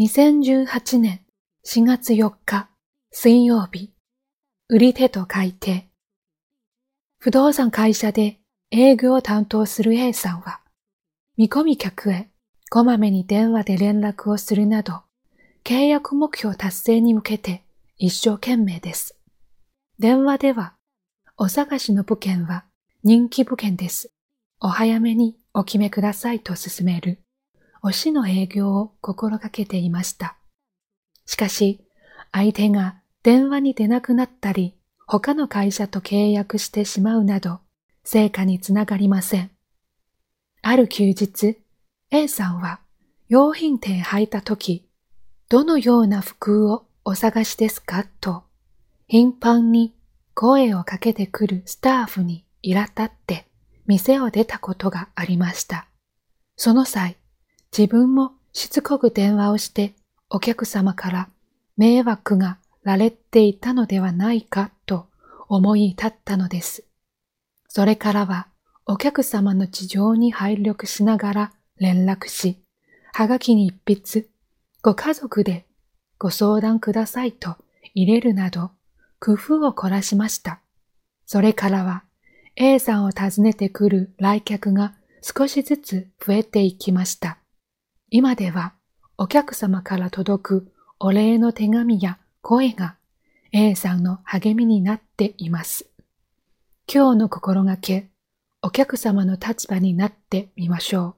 2018年4月4日水曜日、売り手と書いて、不動産会社で営業を担当する A さんは、見込み客へこまめに電話で連絡をするなど、契約目標達成に向けて一生懸命です。電話では、お探しの物件は人気物件です。お早めにお決めくださいと勧める。推しの営業を心がけていました。しかし、相手が電話に出なくなったり、他の会社と契約してしまうなど、成果につながりません。ある休日、A さんは用品店へ入った時、どのような服をお探しですか？と、頻繁に声をかけてくるスタッフに苛立って店を出たことがありました。その際、自分もしつこく電話をしてお客様から迷惑がられていたのではないかと思い立ったのです。それからはお客様の事情に配慮しながら連絡し、はがきに一筆、ご家族でご相談くださいと入れるなど工夫を凝らしました。それからは A さんを訪ねてくる来客が少しずつ増えていきました。今ではお客様から届くお礼の手紙や声が A さんの励みになっています。今日の心がけ、お客様の立場になってみましょう。